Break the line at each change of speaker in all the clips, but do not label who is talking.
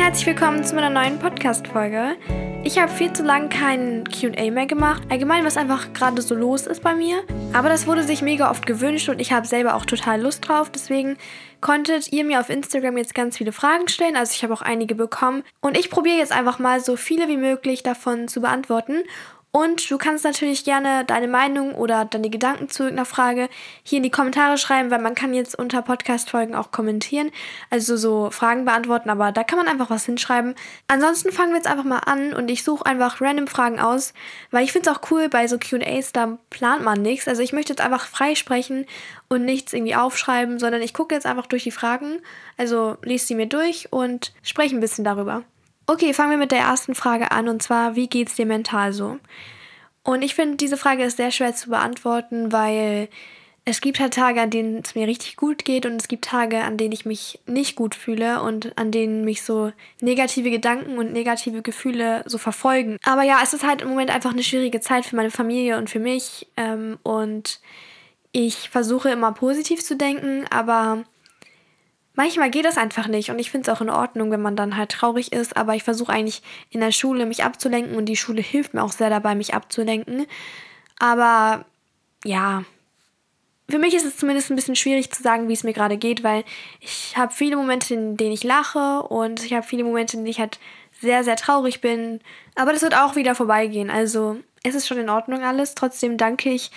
herzlich willkommen zu meiner neuen Podcast-Folge. Ich habe viel zu lange kein QA mehr gemacht. Allgemein, was einfach gerade so los ist bei mir. Aber das wurde sich mega oft gewünscht und ich habe selber auch total Lust drauf. Deswegen konntet ihr mir auf Instagram jetzt ganz viele Fragen stellen. Also ich habe auch einige bekommen. Und ich probiere jetzt einfach mal so viele wie möglich davon zu beantworten. Und du kannst natürlich gerne deine Meinung oder deine Gedanken zu irgendeiner Frage hier in die Kommentare schreiben, weil man kann jetzt unter Podcast-Folgen auch kommentieren, also so Fragen beantworten, aber da kann man einfach was hinschreiben. Ansonsten fangen wir jetzt einfach mal an und ich suche einfach random Fragen aus, weil ich finde es auch cool bei so QAs, da plant man nichts. Also ich möchte jetzt einfach frei sprechen und nichts irgendwie aufschreiben, sondern ich gucke jetzt einfach durch die Fragen, also lese sie mir durch und spreche ein bisschen darüber. Okay, fangen wir mit der ersten Frage an und zwar, wie geht's dir mental so? Und ich finde, diese Frage ist sehr schwer zu beantworten, weil es gibt halt Tage, an denen es mir richtig gut geht und es gibt Tage, an denen ich mich nicht gut fühle und an denen mich so negative Gedanken und negative Gefühle so verfolgen. Aber ja, es ist halt im Moment einfach eine schwierige Zeit für meine Familie und für mich ähm, und ich versuche immer positiv zu denken, aber manchmal geht das einfach nicht und ich finde es auch in Ordnung, wenn man dann halt traurig ist, aber ich versuche eigentlich in der Schule mich abzulenken und die Schule hilft mir auch sehr dabei, mich abzulenken. Aber ja, für mich ist es zumindest ein bisschen schwierig zu sagen, wie es mir gerade geht, weil ich habe viele Momente, in denen ich lache und ich habe viele Momente, in denen ich halt sehr, sehr traurig bin. Aber das wird auch wieder vorbeigehen. Also es ist schon in Ordnung alles. Trotzdem danke ich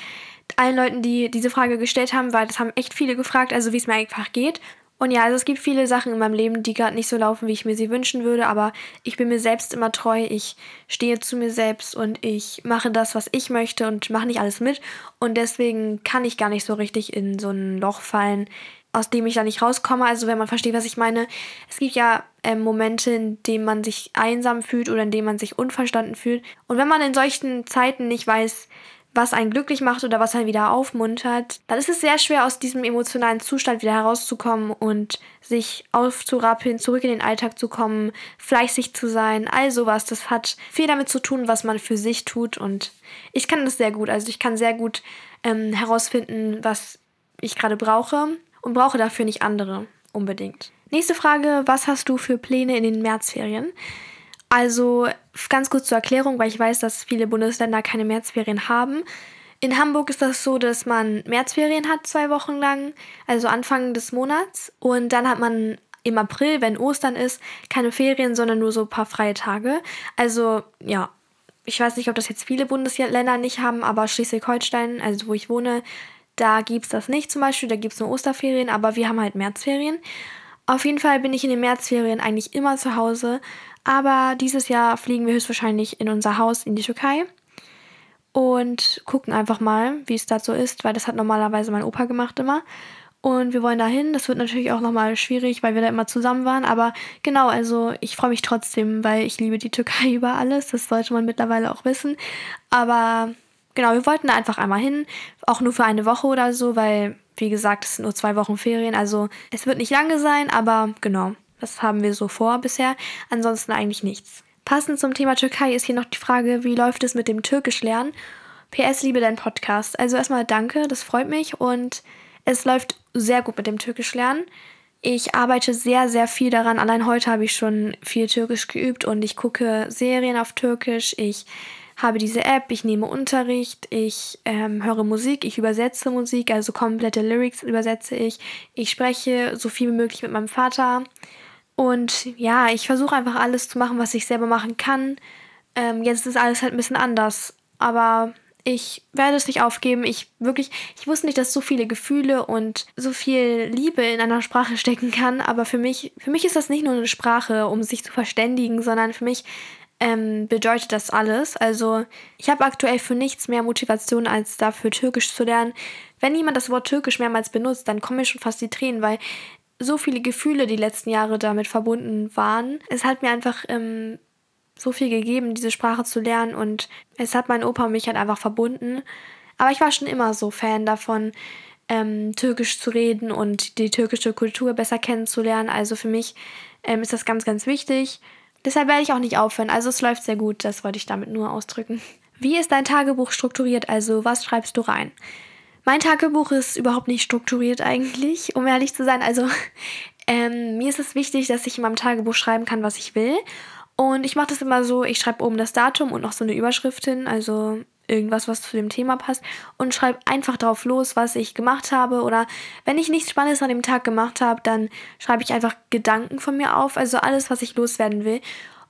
allen Leuten, die diese Frage gestellt haben, weil das haben echt viele gefragt, also wie es mir einfach geht. Und ja, also es gibt viele Sachen in meinem Leben, die gerade nicht so laufen, wie ich mir sie wünschen würde, aber ich bin mir selbst immer treu, ich stehe zu mir selbst und ich mache das, was ich möchte und mache nicht alles mit. Und deswegen kann ich gar nicht so richtig in so ein Loch fallen, aus dem ich da nicht rauskomme. Also wenn man versteht, was ich meine. Es gibt ja äh, Momente, in denen man sich einsam fühlt oder in denen man sich unverstanden fühlt. Und wenn man in solchen Zeiten nicht weiß, was einen glücklich macht oder was einen wieder aufmuntert, dann ist es sehr schwer, aus diesem emotionalen Zustand wieder herauszukommen und sich aufzurappeln, zurück in den Alltag zu kommen, fleißig zu sein, all sowas. Das hat viel damit zu tun, was man für sich tut und ich kann das sehr gut. Also ich kann sehr gut ähm, herausfinden, was ich gerade brauche und brauche dafür nicht andere unbedingt. Nächste Frage, was hast du für Pläne in den Märzferien? Also ganz kurz zur Erklärung, weil ich weiß, dass viele Bundesländer keine Märzferien haben. In Hamburg ist das so, dass man Märzferien hat, zwei Wochen lang, also Anfang des Monats. Und dann hat man im April, wenn Ostern ist, keine Ferien, sondern nur so ein paar freie Tage. Also ja, ich weiß nicht, ob das jetzt viele Bundesländer nicht haben, aber Schleswig-Holstein, also wo ich wohne, da gibt es das nicht zum Beispiel, da gibt es nur Osterferien, aber wir haben halt Märzferien. Auf jeden Fall bin ich in den Märzferien eigentlich immer zu Hause aber dieses Jahr fliegen wir höchstwahrscheinlich in unser Haus in die Türkei und gucken einfach mal, wie es dazu ist, weil das hat normalerweise mein Opa gemacht immer. Und wir wollen dahin. Das wird natürlich auch nochmal schwierig, weil wir da immer zusammen waren. Aber genau, also ich freue mich trotzdem, weil ich liebe die Türkei über alles. Das sollte man mittlerweile auch wissen. Aber genau, wir wollten da einfach einmal hin. Auch nur für eine Woche oder so, weil, wie gesagt, es sind nur zwei Wochen Ferien. Also es wird nicht lange sein, aber genau. Das haben wir so vor bisher. Ansonsten eigentlich nichts. Passend zum Thema Türkei ist hier noch die Frage, wie läuft es mit dem Türkisch-Lernen? PS, liebe deinen Podcast. Also erstmal danke, das freut mich und es läuft sehr gut mit dem Türkisch-Lernen. Ich arbeite sehr, sehr viel daran. Allein heute habe ich schon viel Türkisch geübt und ich gucke Serien auf Türkisch. Ich habe diese App, ich nehme Unterricht, ich ähm, höre Musik, ich übersetze Musik, also komplette Lyrics übersetze ich. Ich spreche so viel wie möglich mit meinem Vater. Und ja, ich versuche einfach alles zu machen, was ich selber machen kann. Ähm, jetzt ist alles halt ein bisschen anders. Aber ich werde es nicht aufgeben. Ich wirklich, ich wusste nicht, dass so viele Gefühle und so viel Liebe in einer Sprache stecken kann. Aber für mich, für mich ist das nicht nur eine Sprache, um sich zu verständigen, sondern für mich ähm, bedeutet das alles. Also ich habe aktuell für nichts mehr Motivation, als dafür Türkisch zu lernen. Wenn jemand das Wort Türkisch mehrmals benutzt, dann kommen mir schon fast die Tränen, weil so viele Gefühle die letzten Jahre damit verbunden waren. Es hat mir einfach ähm, so viel gegeben, diese Sprache zu lernen und es hat mein Opa und mich halt einfach verbunden. Aber ich war schon immer so Fan davon, ähm, Türkisch zu reden und die türkische Kultur besser kennenzulernen. Also für mich ähm, ist das ganz, ganz wichtig. Deshalb werde ich auch nicht aufhören. Also es läuft sehr gut, das wollte ich damit nur ausdrücken. Wie ist dein Tagebuch strukturiert? Also was schreibst du rein? Mein Tagebuch ist überhaupt nicht strukturiert eigentlich, um ehrlich zu sein. Also ähm, mir ist es wichtig, dass ich in meinem Tagebuch schreiben kann, was ich will. Und ich mache das immer so, ich schreibe oben das Datum und noch so eine Überschrift hin, also irgendwas, was zu dem Thema passt und schreibe einfach drauf los, was ich gemacht habe oder wenn ich nichts Spannendes an dem Tag gemacht habe, dann schreibe ich einfach Gedanken von mir auf, also alles, was ich loswerden will.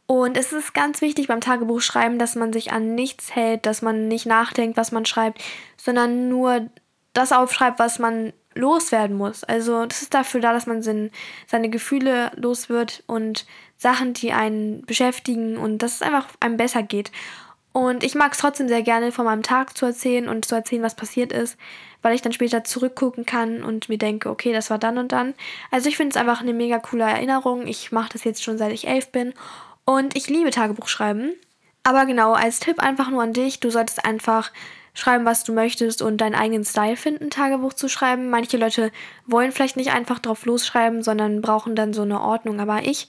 Und es ist ganz wichtig beim Tagebuch schreiben, dass man sich an nichts hält, dass man nicht nachdenkt, was man schreibt, sondern nur das aufschreibt, was man loswerden muss. Also das ist dafür da, dass man seine Gefühle los wird und Sachen, die einen beschäftigen und dass es einfach einem besser geht. Und ich mag es trotzdem sehr gerne, von meinem Tag zu erzählen und zu erzählen, was passiert ist, weil ich dann später zurückgucken kann und mir denke, okay, das war dann und dann. Also ich finde es einfach eine mega coole Erinnerung. Ich mache das jetzt schon seit ich elf bin und ich liebe Tagebuchschreiben. Aber genau, als Tipp einfach nur an dich, du solltest einfach schreiben, was du möchtest und deinen eigenen Style finden, Tagebuch zu schreiben. Manche Leute wollen vielleicht nicht einfach drauf losschreiben, sondern brauchen dann so eine Ordnung. Aber ich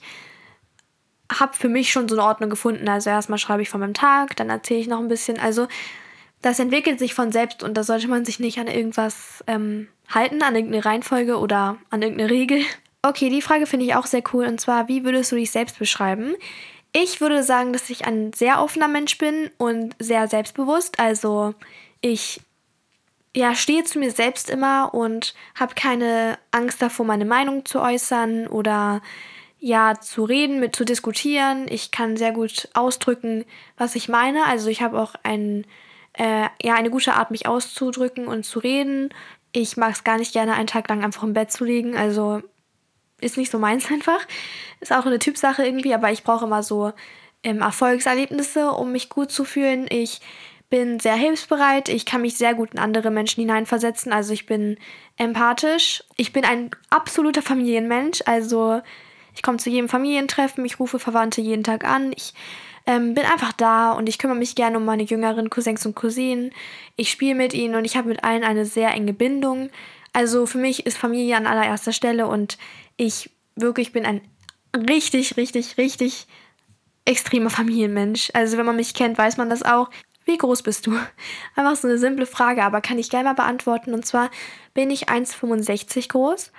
habe für mich schon so eine Ordnung gefunden. Also erstmal schreibe ich von meinem Tag, dann erzähle ich noch ein bisschen. Also das entwickelt sich von selbst und da sollte man sich nicht an irgendwas ähm, halten, an irgendeine Reihenfolge oder an irgendeine Regel. Okay, die Frage finde ich auch sehr cool und zwar, wie würdest du dich selbst beschreiben? Ich würde sagen, dass ich ein sehr offener Mensch bin und sehr selbstbewusst. Also ich ja, stehe zu mir selbst immer und habe keine Angst davor, meine Meinung zu äußern oder ja, zu reden, mit zu diskutieren. Ich kann sehr gut ausdrücken, was ich meine. Also ich habe auch ein, äh, ja, eine gute Art, mich auszudrücken und zu reden. Ich mag es gar nicht gerne, einen Tag lang einfach im Bett zu liegen. Also ist nicht so meins einfach. Ist auch eine Typsache irgendwie, aber ich brauche immer so ähm, Erfolgserlebnisse, um mich gut zu fühlen. Ich bin sehr hilfsbereit, ich kann mich sehr gut in andere Menschen hineinversetzen, also ich bin empathisch. Ich bin ein absoluter Familienmensch, also ich komme zu jedem Familientreffen, ich rufe Verwandte jeden Tag an, ich ähm, bin einfach da und ich kümmere mich gerne um meine jüngeren Cousins und Cousinen. Ich spiele mit ihnen und ich habe mit allen eine sehr enge Bindung. Also für mich ist Familie an allererster Stelle und ich wirklich bin ein richtig, richtig, richtig extremer Familienmensch. Also wenn man mich kennt, weiß man das auch. Wie groß bist du? Einfach so eine simple Frage, aber kann ich gerne mal beantworten. Und zwar bin ich 1,65 groß.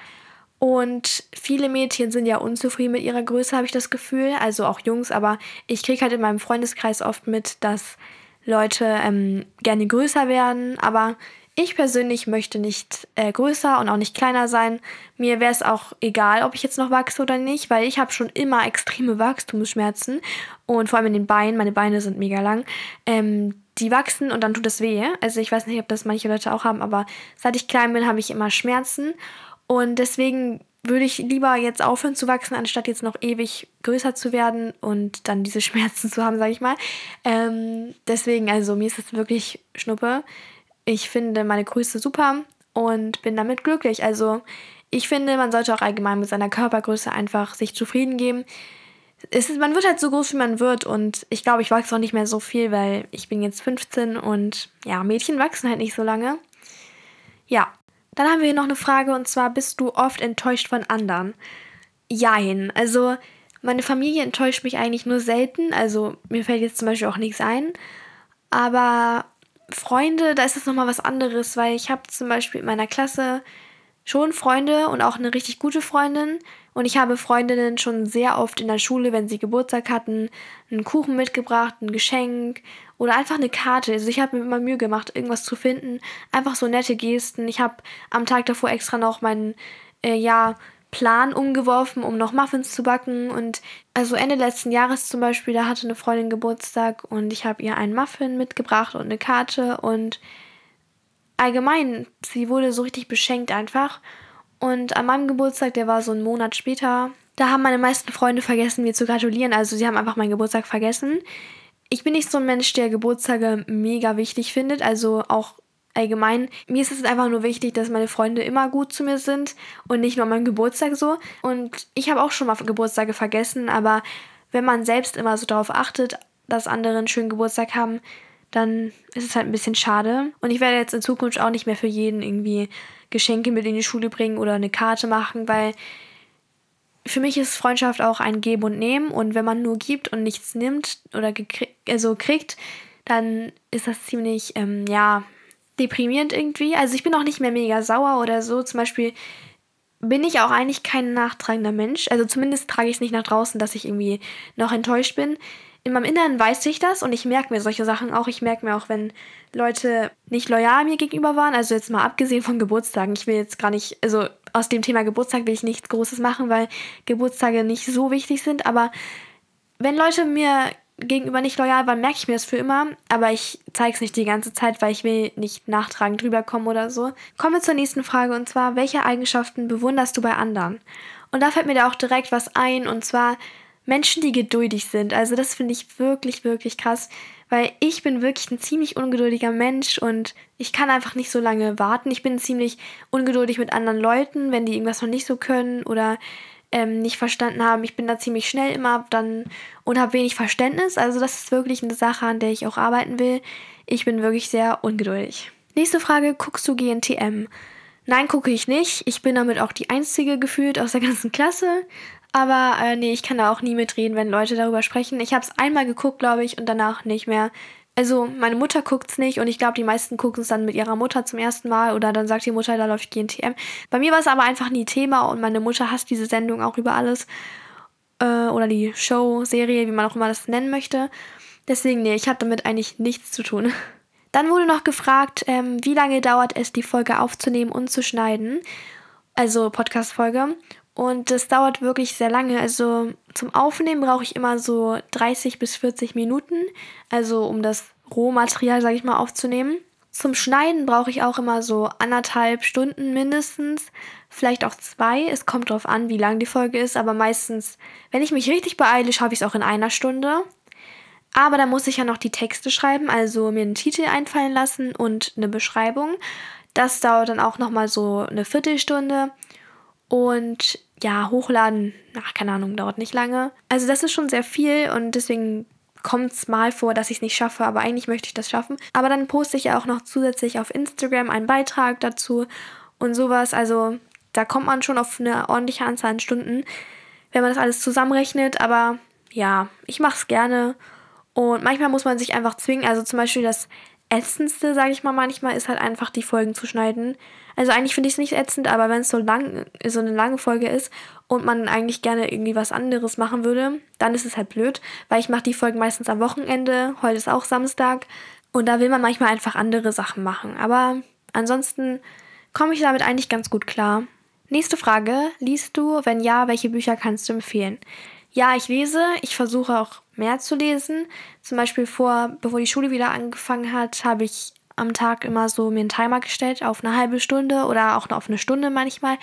Und viele Mädchen sind ja unzufrieden mit ihrer Größe, habe ich das Gefühl. Also auch Jungs, aber ich kriege halt in meinem Freundeskreis oft mit, dass Leute ähm, gerne größer werden. Aber ich persönlich möchte nicht äh, größer und auch nicht kleiner sein. Mir wäre es auch egal, ob ich jetzt noch wachse oder nicht, weil ich habe schon immer extreme Wachstumsschmerzen und vor allem in den Beinen. Meine Beine sind mega lang. Ähm, die wachsen und dann tut es weh. Also ich weiß nicht, ob das manche Leute auch haben, aber seit ich klein bin, habe ich immer Schmerzen und deswegen würde ich lieber jetzt aufhören zu wachsen, anstatt jetzt noch ewig größer zu werden und dann diese Schmerzen zu haben, sage ich mal. Ähm, deswegen, also mir ist es wirklich Schnuppe. Ich finde meine Größe super und bin damit glücklich. Also ich finde, man sollte auch allgemein mit seiner Körpergröße einfach sich zufrieden geben. Ist, man wird halt so groß, wie man wird und ich glaube, ich wachse auch nicht mehr so viel, weil ich bin jetzt 15 und ja, Mädchen wachsen halt nicht so lange. Ja, dann haben wir hier noch eine Frage und zwar, bist du oft enttäuscht von anderen? Jein, also meine Familie enttäuscht mich eigentlich nur selten, also mir fällt jetzt zum Beispiel auch nichts ein, aber Freunde, da ist es nochmal was anderes, weil ich habe zum Beispiel in meiner Klasse schon Freunde und auch eine richtig gute Freundin. Und ich habe Freundinnen schon sehr oft in der Schule, wenn sie Geburtstag hatten, einen Kuchen mitgebracht, ein Geschenk oder einfach eine Karte. Also ich habe mir immer Mühe gemacht, irgendwas zu finden. Einfach so nette Gesten. Ich habe am Tag davor extra noch meinen, äh, ja, Plan umgeworfen, um noch Muffins zu backen. Und also Ende letzten Jahres zum Beispiel, da hatte eine Freundin Geburtstag und ich habe ihr einen Muffin mitgebracht und eine Karte und allgemein, sie wurde so richtig beschenkt einfach. Und an meinem Geburtstag, der war so einen Monat später, da haben meine meisten Freunde vergessen, mir zu gratulieren. Also sie haben einfach meinen Geburtstag vergessen. Ich bin nicht so ein Mensch, der Geburtstage mega wichtig findet. Also auch allgemein, mir ist es einfach nur wichtig, dass meine Freunde immer gut zu mir sind und nicht nur an meinem Geburtstag so. Und ich habe auch schon mal Geburtstage vergessen, aber wenn man selbst immer so darauf achtet, dass andere einen schönen Geburtstag haben, dann ist es halt ein bisschen schade. Und ich werde jetzt in Zukunft auch nicht mehr für jeden irgendwie Geschenke mit in die Schule bringen oder eine Karte machen, weil für mich ist Freundschaft auch ein Geben und Nehmen. Und wenn man nur gibt und nichts nimmt oder also kriegt, dann ist das ziemlich, ähm, ja, deprimierend irgendwie. Also ich bin auch nicht mehr mega sauer oder so. Zum Beispiel, bin ich auch eigentlich kein nachtragender Mensch. Also zumindest trage ich es nicht nach draußen, dass ich irgendwie noch enttäuscht bin. In meinem Inneren weiß ich das und ich merke mir solche Sachen auch. Ich merke mir auch, wenn Leute nicht loyal mir gegenüber waren. Also jetzt mal abgesehen von Geburtstagen. Ich will jetzt gar nicht, also aus dem Thema Geburtstag will ich nichts Großes machen, weil Geburtstage nicht so wichtig sind. Aber wenn Leute mir gegenüber nicht loyal waren, merke ich mir das für immer. Aber ich zeige es nicht die ganze Zeit, weil ich will nicht nachtragend rüberkommen oder so. Kommen wir zur nächsten Frage und zwar, welche Eigenschaften bewunderst du bei anderen? Und da fällt mir da auch direkt was ein und zwar Menschen, die geduldig sind. Also das finde ich wirklich, wirklich krass, weil ich bin wirklich ein ziemlich ungeduldiger Mensch und ich kann einfach nicht so lange warten. Ich bin ziemlich ungeduldig mit anderen Leuten, wenn die irgendwas noch nicht so können oder ähm, nicht verstanden haben. Ich bin da ziemlich schnell immer dann und habe wenig Verständnis. Also das ist wirklich eine Sache, an der ich auch arbeiten will. Ich bin wirklich sehr ungeduldig. Nächste Frage, guckst du GNTM? Nein, gucke ich nicht. Ich bin damit auch die Einzige gefühlt aus der ganzen Klasse. Aber äh, nee, ich kann da auch nie mitreden, wenn Leute darüber sprechen. Ich habe es einmal geguckt, glaube ich, und danach nicht mehr. Also meine Mutter guckt es nicht und ich glaube, die meisten gucken es dann mit ihrer Mutter zum ersten Mal oder dann sagt die Mutter, da läuft GNTM. Bei mir war es aber einfach nie Thema und meine Mutter hasst diese Sendung auch über alles. Äh, oder die Show, Serie, wie man auch immer das nennen möchte. Deswegen, nee, ich habe damit eigentlich nichts zu tun. Dann wurde noch gefragt, ähm, wie lange dauert es, die Folge aufzunehmen und zu schneiden. Also Podcast-Folge. Und das dauert wirklich sehr lange. Also zum Aufnehmen brauche ich immer so 30 bis 40 Minuten. Also um das Rohmaterial, sage ich mal, aufzunehmen. Zum Schneiden brauche ich auch immer so anderthalb Stunden mindestens. Vielleicht auch zwei. Es kommt darauf an, wie lang die Folge ist. Aber meistens, wenn ich mich richtig beeile, schaffe ich es auch in einer Stunde. Aber da muss ich ja noch die Texte schreiben, also mir einen Titel einfallen lassen und eine Beschreibung. Das dauert dann auch nochmal so eine Viertelstunde. Und ja, hochladen, ach, keine Ahnung, dauert nicht lange. Also das ist schon sehr viel und deswegen kommt es mal vor, dass ich es nicht schaffe, aber eigentlich möchte ich das schaffen. Aber dann poste ich ja auch noch zusätzlich auf Instagram einen Beitrag dazu und sowas. Also da kommt man schon auf eine ordentliche Anzahl an Stunden, wenn man das alles zusammenrechnet. Aber ja, ich mache es gerne. Und manchmal muss man sich einfach zwingen. Also zum Beispiel das Ätzendste, sage ich mal manchmal, ist halt einfach die Folgen zu schneiden. Also eigentlich finde ich es nicht ätzend, aber wenn es so lang, so eine lange Folge ist und man eigentlich gerne irgendwie was anderes machen würde, dann ist es halt blöd, weil ich mache die Folgen meistens am Wochenende. Heute ist auch Samstag und da will man manchmal einfach andere Sachen machen. Aber ansonsten komme ich damit eigentlich ganz gut klar. Nächste Frage. Liest du? Wenn ja, welche Bücher kannst du empfehlen? Ja, ich lese. Ich versuche auch mehr zu lesen. Zum Beispiel vor, bevor die Schule wieder angefangen hat, habe ich am Tag immer so mir einen Timer gestellt auf eine halbe Stunde oder auch auf eine Stunde manchmal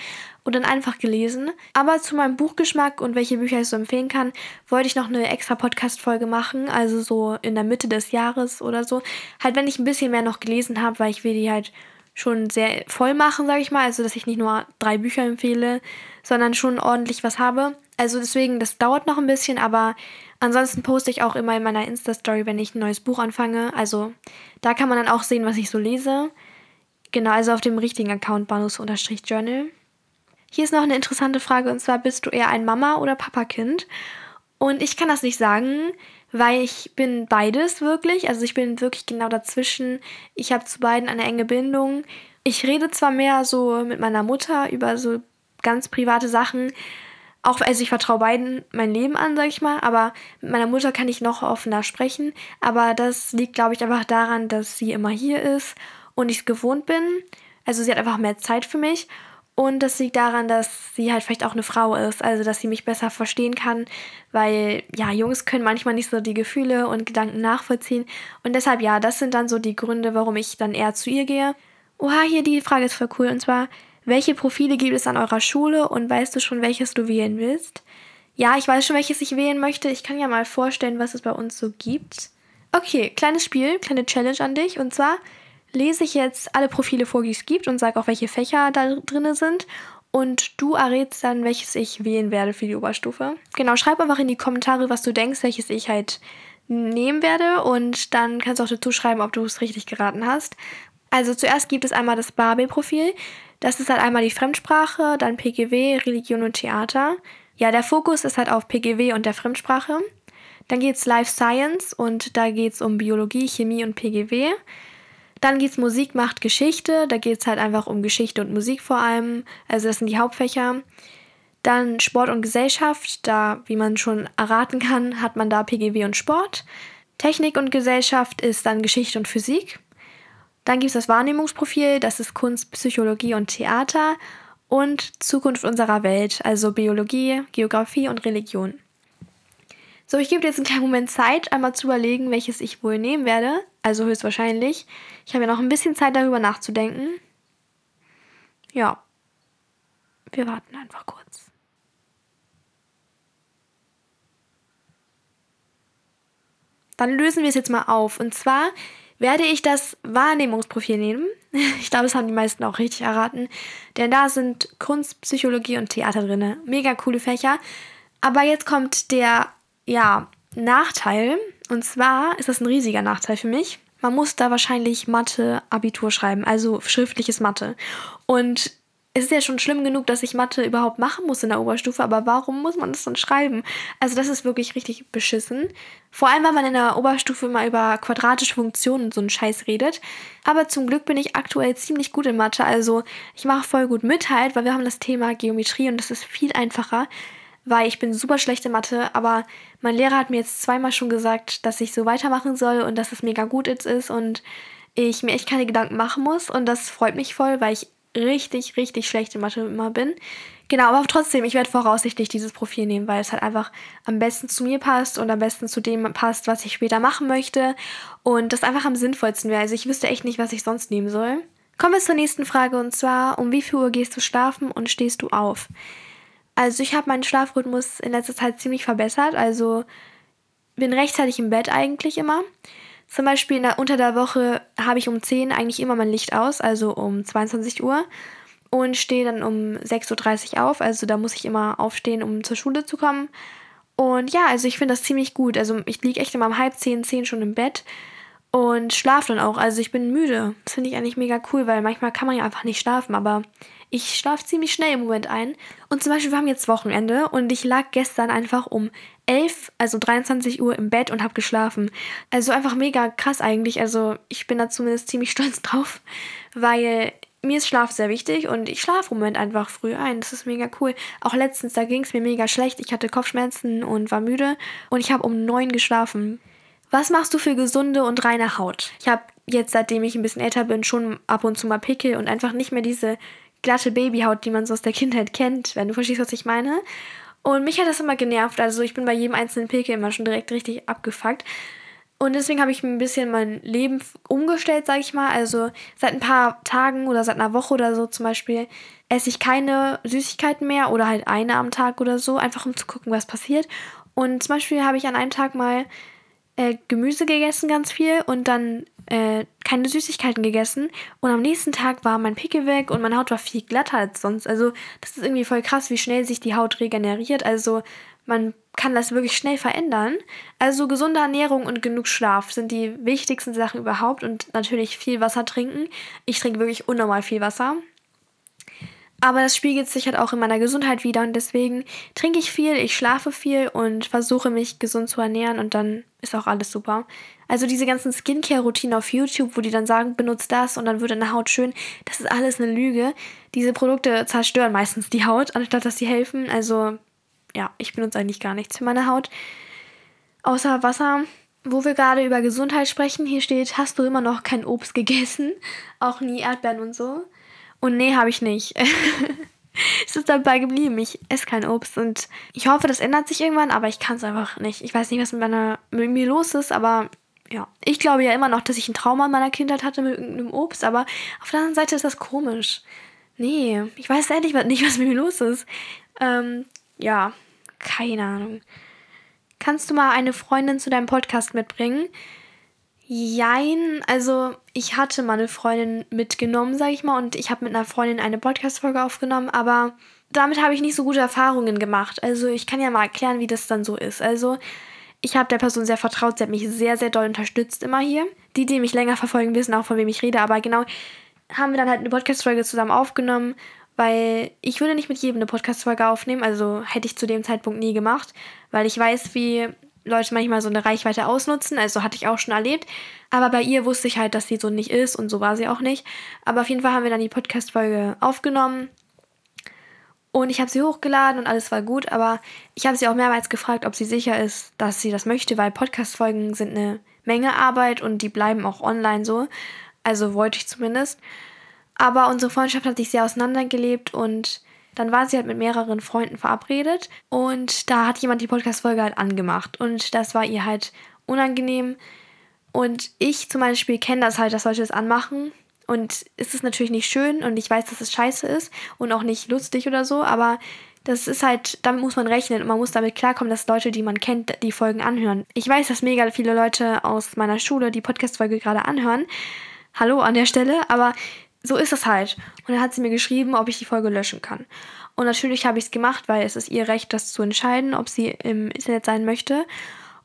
und dann einfach gelesen. Aber zu meinem Buchgeschmack und welche Bücher ich so empfehlen kann, wollte ich noch eine extra Podcast-Folge machen, also so in der Mitte des Jahres oder so. Halt, wenn ich ein bisschen mehr noch gelesen habe, weil ich will die halt schon sehr voll machen, sage ich mal. Also, dass ich nicht nur drei Bücher empfehle, sondern schon ordentlich was habe. Also deswegen, das dauert noch ein bisschen, aber ansonsten poste ich auch immer in meiner Insta-Story, wenn ich ein neues Buch anfange. Also da kann man dann auch sehen, was ich so lese. Genau, also auf dem richtigen Account Banus-Journal. Hier ist noch eine interessante Frage und zwar, bist du eher ein Mama- oder Papakind? Und ich kann das nicht sagen, weil ich bin beides wirklich. Also ich bin wirklich genau dazwischen. Ich habe zu beiden eine enge Bindung. Ich rede zwar mehr so mit meiner Mutter über so ganz private Sachen, auch, also ich vertraue beiden mein Leben an, sag ich mal, aber mit meiner Mutter kann ich noch offener sprechen. Aber das liegt, glaube ich, einfach daran, dass sie immer hier ist und ich es gewohnt bin. Also sie hat einfach mehr Zeit für mich. Und das liegt daran, dass sie halt vielleicht auch eine Frau ist, also dass sie mich besser verstehen kann, weil ja, Jungs können manchmal nicht so die Gefühle und Gedanken nachvollziehen. Und deshalb ja, das sind dann so die Gründe, warum ich dann eher zu ihr gehe. Oha, hier die Frage ist voll cool. Und zwar, welche Profile gibt es an eurer Schule und weißt du schon, welches du wählen willst? Ja, ich weiß schon, welches ich wählen möchte. Ich kann ja mal vorstellen, was es bei uns so gibt. Okay, kleines Spiel, kleine Challenge an dich. Und zwar lese ich jetzt alle Profile vor, die es gibt und sage auch, welche Fächer da drin sind. Und du errätst dann, welches ich wählen werde für die Oberstufe. Genau, schreib einfach in die Kommentare, was du denkst, welches ich halt nehmen werde. Und dann kannst du auch dazu schreiben, ob du es richtig geraten hast. Also zuerst gibt es einmal das Barbie-Profil. Das ist halt einmal die Fremdsprache, dann PGW, Religion und Theater. Ja, der Fokus ist halt auf PGW und der Fremdsprache. Dann geht es Life Science und da geht es um Biologie, Chemie und PGW. Dann geht es Musik macht Geschichte. Da geht es halt einfach um Geschichte und Musik vor allem. Also das sind die Hauptfächer. Dann Sport und Gesellschaft. Da, wie man schon erraten kann, hat man da PGW und Sport. Technik und Gesellschaft ist dann Geschichte und Physik. Dann gibt es das Wahrnehmungsprofil, das ist Kunst, Psychologie und Theater und Zukunft unserer Welt, also Biologie, Geografie und Religion. So, ich gebe dir jetzt einen kleinen Moment Zeit, einmal zu überlegen, welches ich wohl nehmen werde. Also höchstwahrscheinlich. Ich habe ja noch ein bisschen Zeit darüber nachzudenken. Ja. Wir warten einfach kurz. Dann lösen wir es jetzt mal auf. Und zwar werde ich das Wahrnehmungsprofil nehmen. Ich glaube, das haben die meisten auch richtig erraten. Denn da sind Kunst, Psychologie und Theater drin. Mega coole Fächer. Aber jetzt kommt der, ja, Nachteil. Und zwar ist das ein riesiger Nachteil für mich. Man muss da wahrscheinlich Mathe-Abitur schreiben, also schriftliches Mathe. Und es ist ja schon schlimm genug, dass ich Mathe überhaupt machen muss in der Oberstufe, aber warum muss man das dann schreiben? Also das ist wirklich richtig beschissen. Vor allem, weil man in der Oberstufe mal über quadratische Funktionen und so einen Scheiß redet. Aber zum Glück bin ich aktuell ziemlich gut in Mathe, also ich mache voll gut mit halt, weil wir haben das Thema Geometrie und das ist viel einfacher, weil ich bin super schlecht in Mathe, aber mein Lehrer hat mir jetzt zweimal schon gesagt, dass ich so weitermachen soll und dass es mega gut jetzt ist und ich mir echt keine Gedanken machen muss und das freut mich voll, weil ich richtig, richtig schlecht in Mathe immer bin. Genau, aber trotzdem, ich werde voraussichtlich dieses Profil nehmen, weil es halt einfach am besten zu mir passt und am besten zu dem passt, was ich später machen möchte und das einfach am sinnvollsten wäre. Also ich wüsste echt nicht, was ich sonst nehmen soll. Kommen wir zur nächsten Frage und zwar, um wie viel Uhr gehst du schlafen und stehst du auf? Also ich habe meinen Schlafrhythmus in letzter Zeit ziemlich verbessert, also bin rechtzeitig im Bett eigentlich immer. Zum Beispiel der, unter der Woche habe ich um 10 eigentlich immer mein Licht aus, also um 22 Uhr. Und stehe dann um 6.30 Uhr auf. Also da muss ich immer aufstehen, um zur Schule zu kommen. Und ja, also ich finde das ziemlich gut. Also ich liege echt immer um halb zehn, zehn schon im Bett und schlafe dann auch. Also ich bin müde. Das finde ich eigentlich mega cool, weil manchmal kann man ja einfach nicht schlafen. Aber ich schlafe ziemlich schnell im Moment ein. Und zum Beispiel, wir haben jetzt Wochenende und ich lag gestern einfach um 11, also 23 Uhr im Bett und habe geschlafen. Also einfach mega krass eigentlich. Also ich bin da zumindest ziemlich stolz drauf, weil mir ist Schlaf sehr wichtig und ich schlafe im Moment einfach früh ein. Das ist mega cool. Auch letztens, da ging es mir mega schlecht. Ich hatte Kopfschmerzen und war müde und ich habe um 9 geschlafen. Was machst du für gesunde und reine Haut? Ich habe jetzt, seitdem ich ein bisschen älter bin, schon ab und zu mal Pickel und einfach nicht mehr diese glatte Babyhaut, die man so aus der Kindheit kennt, wenn du verstehst, was ich meine. Und mich hat das immer genervt. Also ich bin bei jedem einzelnen Pickel immer schon direkt richtig abgefuckt. Und deswegen habe ich ein bisschen mein Leben umgestellt, sage ich mal. Also seit ein paar Tagen oder seit einer Woche oder so zum Beispiel esse ich keine Süßigkeiten mehr oder halt eine am Tag oder so, einfach um zu gucken, was passiert. Und zum Beispiel habe ich an einem Tag mal äh, Gemüse gegessen, ganz viel, und dann äh, keine Süßigkeiten gegessen. Und am nächsten Tag war mein Pickel weg und meine Haut war viel glatter als sonst. Also, das ist irgendwie voll krass, wie schnell sich die Haut regeneriert. Also, man kann das wirklich schnell verändern. Also, gesunde Ernährung und genug Schlaf sind die wichtigsten Sachen überhaupt. Und natürlich viel Wasser trinken. Ich trinke wirklich unnormal viel Wasser. Aber das spiegelt sich halt auch in meiner Gesundheit wieder und deswegen trinke ich viel, ich schlafe viel und versuche mich gesund zu ernähren und dann ist auch alles super. Also diese ganzen Skincare-Routinen auf YouTube, wo die dann sagen, benutzt das und dann wird deine Haut schön, das ist alles eine Lüge. Diese Produkte zerstören meistens die Haut, anstatt dass sie helfen. Also ja, ich benutze eigentlich gar nichts für meine Haut. Außer Wasser. Wo wir gerade über Gesundheit sprechen, hier steht, hast du immer noch kein Obst gegessen? Auch nie Erdbeeren und so. Und nee, habe ich nicht. es ist dabei geblieben. Ich esse kein Obst und ich hoffe, das ändert sich irgendwann, aber ich kann es einfach nicht. Ich weiß nicht, was mit, meiner, mit mir los ist, aber ja. Ich glaube ja immer noch, dass ich ein Trauma in meiner Kindheit hatte mit irgendeinem Obst, aber auf der anderen Seite ist das komisch. Nee, ich weiß ehrlich nicht, was mit mir los ist. Ähm, ja, keine Ahnung. Kannst du mal eine Freundin zu deinem Podcast mitbringen? Jein, also ich hatte mal eine Freundin mitgenommen, sag ich mal, und ich habe mit einer Freundin eine Podcast-Folge aufgenommen, aber damit habe ich nicht so gute Erfahrungen gemacht. Also ich kann ja mal erklären, wie das dann so ist. Also ich habe der Person sehr vertraut, sie hat mich sehr, sehr doll unterstützt immer hier. Die, die mich länger verfolgen, wissen auch, von wem ich rede, aber genau haben wir dann halt eine Podcast-Folge zusammen aufgenommen, weil ich würde nicht mit jedem eine Podcast-Folge aufnehmen, also hätte ich zu dem Zeitpunkt nie gemacht, weil ich weiß, wie Leute manchmal so eine Reichweite ausnutzen. Also hatte ich auch schon erlebt. Aber bei ihr wusste ich halt, dass sie so nicht ist und so war sie auch nicht. Aber auf jeden Fall haben wir dann die Podcast-Folge aufgenommen. Und ich habe sie hochgeladen und alles war gut, aber ich habe sie auch mehrmals gefragt, ob sie sicher ist, dass sie das möchte, weil Podcast-Folgen sind eine Menge Arbeit und die bleiben auch online so. Also wollte ich zumindest. Aber unsere Freundschaft hat sich sehr auseinandergelebt und dann war sie halt mit mehreren Freunden verabredet und da hat jemand die Podcast-Folge halt angemacht und das war ihr halt unangenehm. Und ich zum Beispiel kenne das halt, dass Leute das anmachen und es ist natürlich nicht schön und ich weiß, dass es scheiße ist und auch nicht lustig oder so, aber das ist halt, damit muss man rechnen und man muss damit klarkommen, dass Leute, die man kennt, die Folgen anhören. Ich weiß, dass mega viele Leute aus meiner Schule die Podcast-Folge gerade anhören. Hallo an der Stelle, aber so ist es halt. Und dann hat sie mir geschrieben, ob ich die Folge löschen kann. Und natürlich habe ich es gemacht, weil es ist ihr Recht, das zu entscheiden, ob sie im Internet sein möchte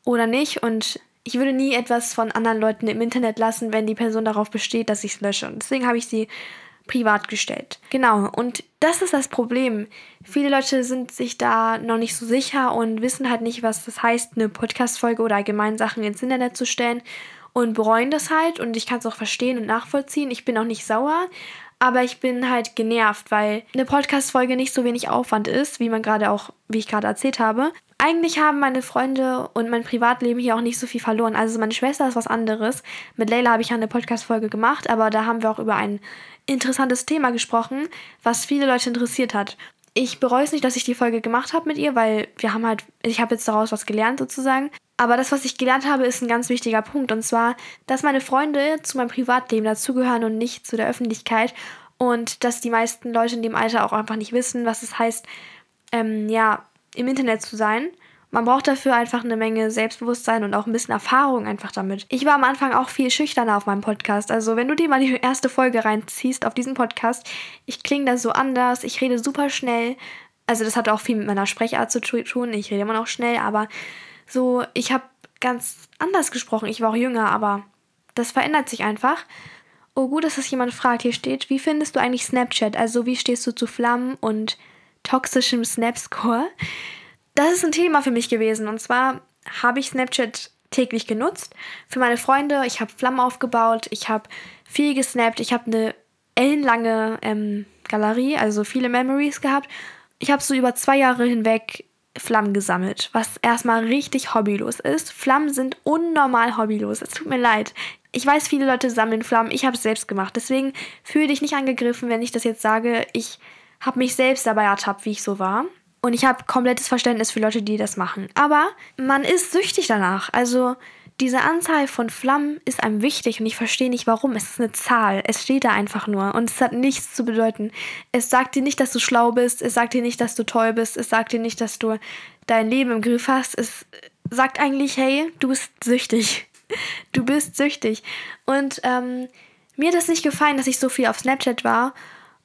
oder nicht. Und ich würde nie etwas von anderen Leuten im Internet lassen, wenn die Person darauf besteht, dass ich es lösche. Und deswegen habe ich sie privat gestellt. Genau, und das ist das Problem. Viele Leute sind sich da noch nicht so sicher und wissen halt nicht, was das heißt, eine Podcast-Folge oder allgemein Sachen ins Internet zu stellen und bereuen das halt und ich kann es auch verstehen und nachvollziehen. Ich bin auch nicht sauer, aber ich bin halt genervt, weil eine Podcast-Folge nicht so wenig Aufwand ist, wie man gerade auch, wie ich gerade erzählt habe. Eigentlich haben meine Freunde und mein Privatleben hier auch nicht so viel verloren. Also meine Schwester ist was anderes. Mit Leila habe ich ja eine Podcast-Folge gemacht, aber da haben wir auch über ein interessantes Thema gesprochen, was viele Leute interessiert hat. Ich bereue es nicht, dass ich die Folge gemacht habe mit ihr, weil wir haben halt, ich habe jetzt daraus was gelernt sozusagen. Aber das, was ich gelernt habe, ist ein ganz wichtiger Punkt. Und zwar, dass meine Freunde zu meinem Privatleben dazugehören und nicht zu der Öffentlichkeit. Und dass die meisten Leute in dem Alter auch einfach nicht wissen, was es heißt, ähm, ja, im Internet zu sein. Man braucht dafür einfach eine Menge Selbstbewusstsein und auch ein bisschen Erfahrung einfach damit. Ich war am Anfang auch viel schüchterner auf meinem Podcast. Also wenn du dir mal die erste Folge reinziehst auf diesen Podcast, ich klinge da so anders, ich rede super schnell. Also das hat auch viel mit meiner Sprechart zu tun. Ich rede immer noch schnell, aber so, ich habe ganz anders gesprochen. Ich war auch jünger, aber das verändert sich einfach. Oh, gut, dass es jemand fragt. Hier steht, wie findest du eigentlich Snapchat? Also, wie stehst du zu Flammen und toxischem Snapscore? Das ist ein Thema für mich gewesen. Und zwar habe ich Snapchat täglich genutzt. Für meine Freunde. Ich habe Flammen aufgebaut. Ich habe viel gesnappt. Ich habe eine ellenlange ähm, Galerie, also viele Memories gehabt. Ich habe so über zwei Jahre hinweg Flammen gesammelt, was erstmal richtig hobbylos ist. Flammen sind unnormal hobbylos. Es tut mir leid. Ich weiß, viele Leute sammeln Flammen. Ich habe es selbst gemacht. Deswegen fühle dich nicht angegriffen, wenn ich das jetzt sage. Ich habe mich selbst dabei ertappt, wie ich so war. Und ich habe komplettes Verständnis für Leute, die das machen. Aber man ist süchtig danach. Also diese Anzahl von Flammen ist einem wichtig und ich verstehe nicht warum. Es ist eine Zahl. Es steht da einfach nur und es hat nichts zu bedeuten. Es sagt dir nicht, dass du schlau bist. Es sagt dir nicht, dass du toll bist. Es sagt dir nicht, dass du dein Leben im Griff hast. Es sagt eigentlich, hey, du bist süchtig. Du bist süchtig. Und ähm, mir hat es nicht gefallen, dass ich so viel auf Snapchat war.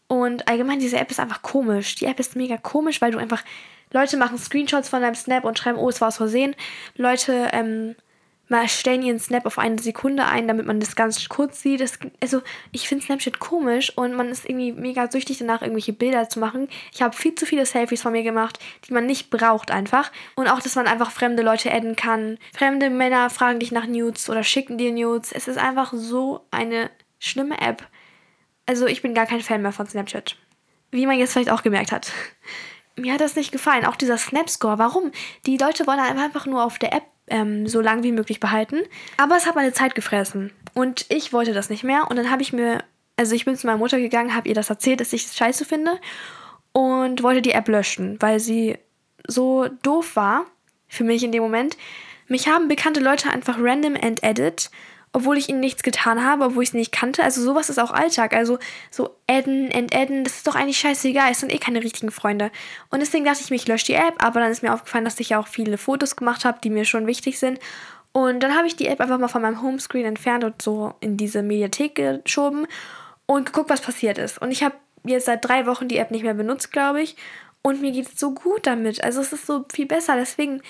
Und allgemein, diese App ist einfach komisch. Die App ist mega komisch, weil du einfach. Leute machen Screenshots von deinem Snap und schreiben, oh, es war aus Versehen. Leute ähm, mal stellen ihren Snap auf eine Sekunde ein, damit man das ganz kurz sieht. Das, also ich finde Snapchat komisch und man ist irgendwie mega süchtig danach, irgendwelche Bilder zu machen. Ich habe viel zu viele Selfies von mir gemacht, die man nicht braucht einfach. Und auch, dass man einfach fremde Leute adden kann. Fremde Männer fragen dich nach Nudes oder schicken dir Nudes. Es ist einfach so eine schlimme App. Also ich bin gar kein Fan mehr von Snapchat. Wie man jetzt vielleicht auch gemerkt hat. Mir hat das nicht gefallen. Auch dieser Snapscore. Warum? Die Leute wollen einfach nur auf der App ähm, so lang wie möglich behalten. Aber es hat meine Zeit gefressen. Und ich wollte das nicht mehr. Und dann habe ich mir, also ich bin zu meiner Mutter gegangen, habe ihr das erzählt, dass ich es scheiße finde. Und wollte die App löschen, weil sie so doof war für mich in dem Moment. Mich haben bekannte Leute einfach random and edit obwohl ich ihnen nichts getan habe, obwohl ich sie nicht kannte. Also sowas ist auch Alltag. Also so adden, entadden, das ist doch eigentlich scheißegal. Es sind eh keine richtigen Freunde. Und deswegen dachte ich mir, ich lösche die App. Aber dann ist mir aufgefallen, dass ich ja auch viele Fotos gemacht habe, die mir schon wichtig sind. Und dann habe ich die App einfach mal von meinem Homescreen entfernt und so in diese Mediathek geschoben und geguckt, was passiert ist. Und ich habe jetzt seit drei Wochen die App nicht mehr benutzt, glaube ich. Und mir geht es so gut damit. Also es ist so viel besser. Deswegen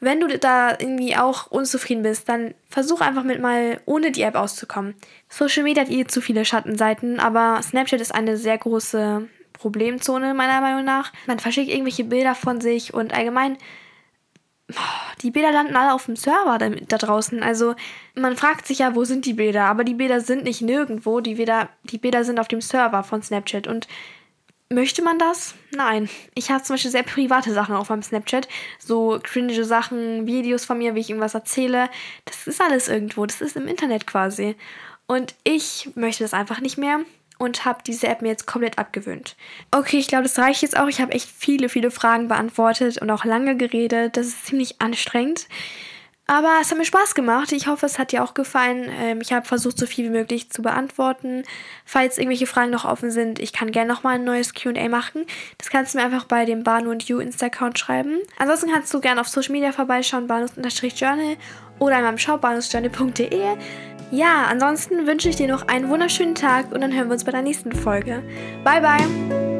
wenn du da irgendwie auch unzufrieden bist, dann versuch einfach mit mal ohne die App auszukommen. Social Media hat eh zu viele Schattenseiten, aber Snapchat ist eine sehr große Problemzone meiner Meinung nach. Man verschickt irgendwelche Bilder von sich und allgemein die Bilder landen alle auf dem Server da, da, draußen. Also man fragt sich ja, wo sind die Bilder? Aber die Bilder sind nicht nirgendwo. Die Bilder, die Bilder sind auf dem Server von Snapchat. Und möchte man das? Nein. Ich habe zum Beispiel sehr private Sachen auf meinem Snapchat. So cringe Sachen, Videos von mir, wie ich irgendwas erzähle. Das ist alles irgendwo. Das ist im Internet quasi. Und ich möchte das einfach nicht mehr und habe diese App mir jetzt komplett abgewöhnt. Okay, ich glaube, das reicht jetzt auch. Ich habe echt viele, viele Fragen beantwortet und auch lange geredet. Das ist ziemlich anstrengend. Aber es hat mir Spaß gemacht. Ich hoffe, es hat dir auch gefallen. Ähm, ich habe versucht, so viel wie möglich zu beantworten. Falls irgendwelche Fragen noch offen sind, ich kann gerne nochmal ein neues QA machen. Das kannst du mir einfach bei dem Banu und You Insta-Account schreiben. Ansonsten kannst du gerne auf Social Media vorbeischauen, banus-journal oder in meinem Shop banusjournal.de. Ja, ansonsten wünsche ich dir noch einen wunderschönen Tag und dann hören wir uns bei der nächsten Folge. Bye, bye!